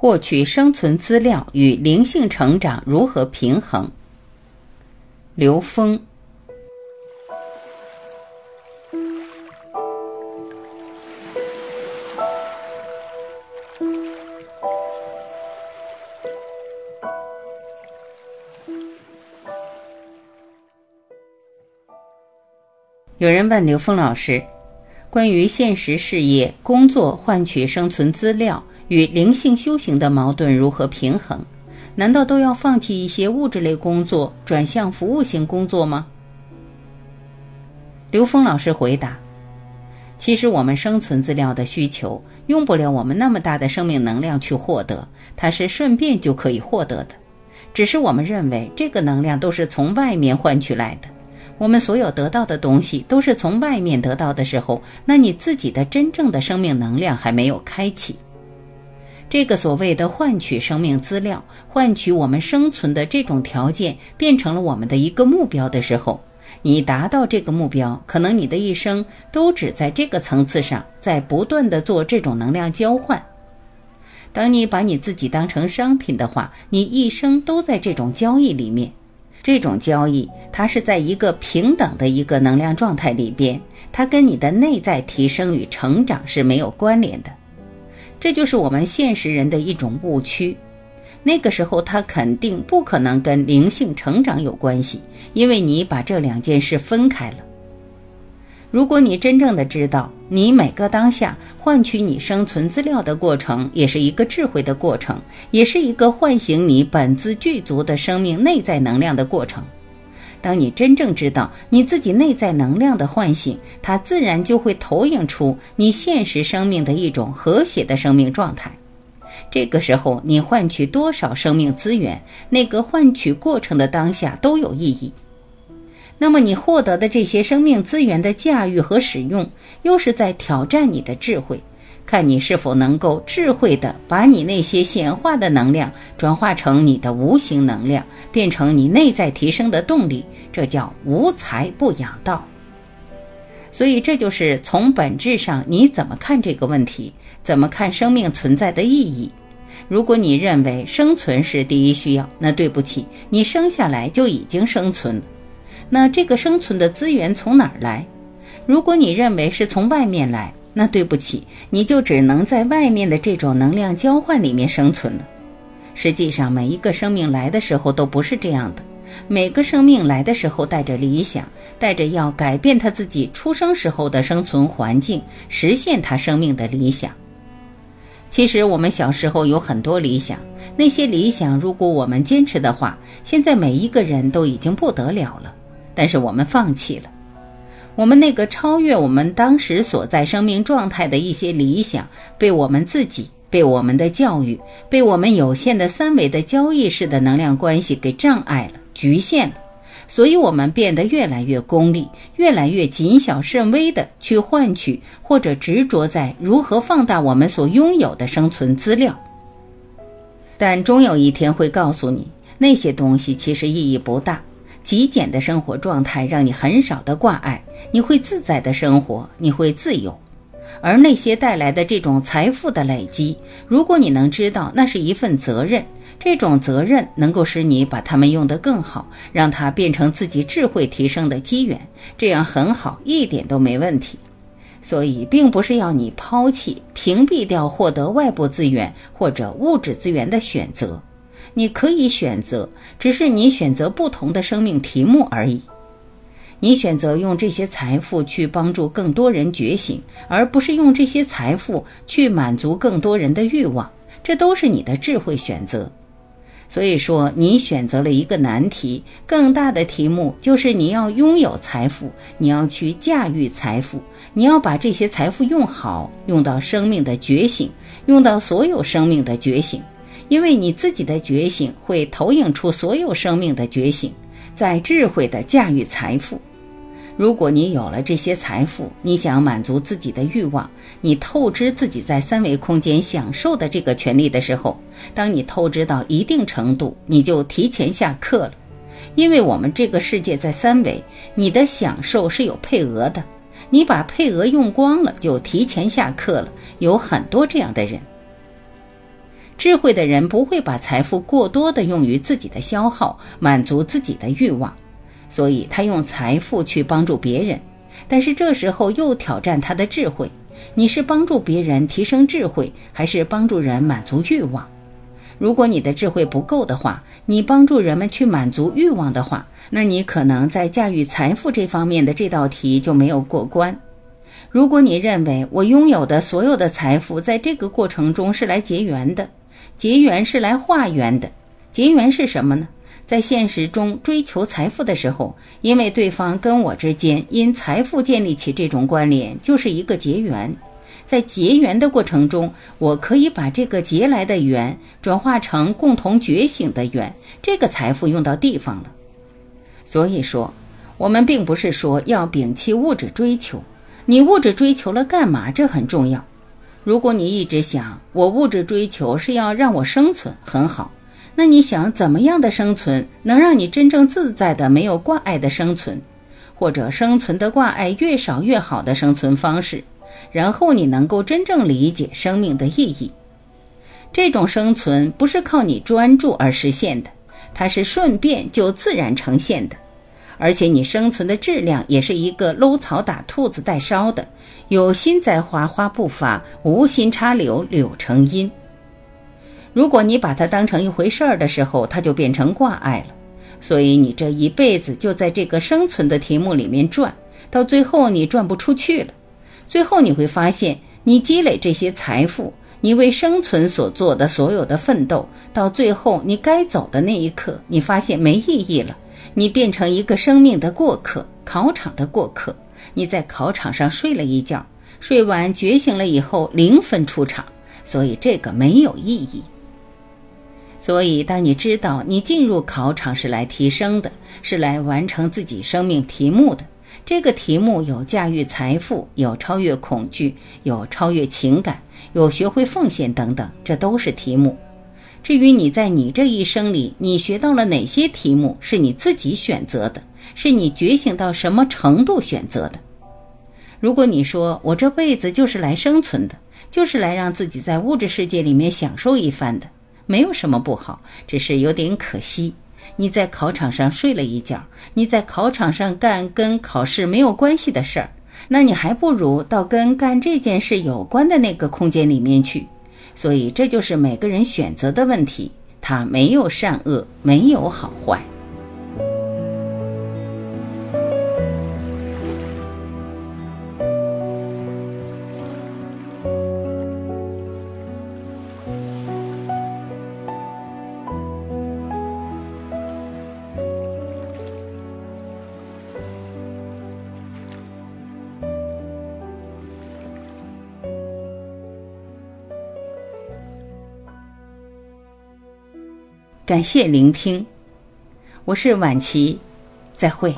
获取生存资料与灵性成长如何平衡？刘峰。有人问刘峰老师，关于现实事业工作换取生存资料。与灵性修行的矛盾如何平衡？难道都要放弃一些物质类工作，转向服务性工作吗？刘峰老师回答：“其实我们生存资料的需求，用不了我们那么大的生命能量去获得，它是顺便就可以获得的。只是我们认为这个能量都是从外面换取来的。我们所有得到的东西都是从外面得到的时候，那你自己的真正的生命能量还没有开启。”这个所谓的换取生命资料、换取我们生存的这种条件，变成了我们的一个目标的时候，你达到这个目标，可能你的一生都只在这个层次上，在不断的做这种能量交换。当你把你自己当成商品的话，你一生都在这种交易里面。这种交易，它是在一个平等的一个能量状态里边，它跟你的内在提升与成长是没有关联的。这就是我们现实人的一种误区，那个时候他肯定不可能跟灵性成长有关系，因为你把这两件事分开了。如果你真正的知道，你每个当下换取你生存资料的过程，也是一个智慧的过程，也是一个唤醒你本自具足的生命内在能量的过程。当你真正知道你自己内在能量的唤醒，它自然就会投影出你现实生命的一种和谐的生命状态。这个时候，你换取多少生命资源，那个换取过程的当下都有意义。那么，你获得的这些生命资源的驾驭和使用，又是在挑战你的智慧。看你是否能够智慧的把你那些显化的能量转化成你的无形能量，变成你内在提升的动力，这叫无财不养道。所以这就是从本质上你怎么看这个问题，怎么看生命存在的意义。如果你认为生存是第一需要，那对不起，你生下来就已经生存了。那这个生存的资源从哪儿来？如果你认为是从外面来。那对不起，你就只能在外面的这种能量交换里面生存了。实际上，每一个生命来的时候都不是这样的。每个生命来的时候带着理想，带着要改变他自己出生时候的生存环境，实现他生命的理想。其实我们小时候有很多理想，那些理想如果我们坚持的话，现在每一个人都已经不得了了。但是我们放弃了。我们那个超越我们当时所在生命状态的一些理想，被我们自己、被我们的教育、被我们有限的三维的交易式的能量关系给障碍了、局限了，所以我们变得越来越功利，越来越谨小慎微的去换取或者执着在如何放大我们所拥有的生存资料。但终有一天会告诉你，那些东西其实意义不大。极简的生活状态让你很少的挂碍，你会自在的生活，你会自由。而那些带来的这种财富的累积，如果你能知道那是一份责任，这种责任能够使你把它们用得更好，让它变成自己智慧提升的机缘，这样很好，一点都没问题。所以，并不是要你抛弃、屏蔽掉获得外部资源或者物质资源的选择。你可以选择，只是你选择不同的生命题目而已。你选择用这些财富去帮助更多人觉醒，而不是用这些财富去满足更多人的欲望，这都是你的智慧选择。所以说，你选择了一个难题，更大的题目就是你要拥有财富，你要去驾驭财富，你要把这些财富用好，用到生命的觉醒，用到所有生命的觉醒。因为你自己的觉醒会投影出所有生命的觉醒，在智慧的驾驭财富。如果你有了这些财富，你想满足自己的欲望，你透支自己在三维空间享受的这个权利的时候，当你透支到一定程度，你就提前下课了。因为我们这个世界在三维，你的享受是有配额的，你把配额用光了，就提前下课了。有很多这样的人。智慧的人不会把财富过多的用于自己的消耗，满足自己的欲望，所以他用财富去帮助别人。但是这时候又挑战他的智慧：你是帮助别人提升智慧，还是帮助人满足欲望？如果你的智慧不够的话，你帮助人们去满足欲望的话，那你可能在驾驭财富这方面的这道题就没有过关。如果你认为我拥有的所有的财富在这个过程中是来结缘的，结缘是来化缘的，结缘是什么呢？在现实中追求财富的时候，因为对方跟我之间因财富建立起这种关联，就是一个结缘。在结缘的过程中，我可以把这个结来的缘转化成共同觉醒的缘，这个财富用到地方了。所以说，我们并不是说要摒弃物质追求，你物质追求了干嘛？这很重要。如果你一直想我物质追求是要让我生存，很好。那你想怎么样的生存能让你真正自在的、没有挂碍的生存，或者生存的挂碍越少越好的生存方式，然后你能够真正理解生命的意义。这种生存不是靠你专注而实现的，它是顺便就自然呈现的，而且你生存的质量也是一个搂草打兔子带烧的，有心栽花花不发，无心插柳柳成荫。如果你把它当成一回事儿的时候，它就变成挂碍了。所以你这一辈子就在这个生存的题目里面转，到最后你转不出去了。最后你会发现，你积累这些财富，你为生存所做的所有的奋斗，到最后你该走的那一刻，你发现没意义了。你变成一个生命的过客，考场的过客。你在考场上睡了一觉，睡完觉醒了以后零分出场，所以这个没有意义。所以，当你知道你进入考场是来提升的，是来完成自己生命题目的，这个题目有驾驭财富，有超越恐惧，有超越情感，有学会奉献等等，这都是题目。至于你在你这一生里，你学到了哪些题目，是你自己选择的，是你觉醒到什么程度选择的。如果你说我这辈子就是来生存的，就是来让自己在物质世界里面享受一番的。没有什么不好，只是有点可惜。你在考场上睡了一觉，你在考场上干跟考试没有关系的事儿，那你还不如到跟干这件事有关的那个空间里面去。所以，这就是每个人选择的问题，它没有善恶，没有好坏。感谢聆听，我是晚琪，再会。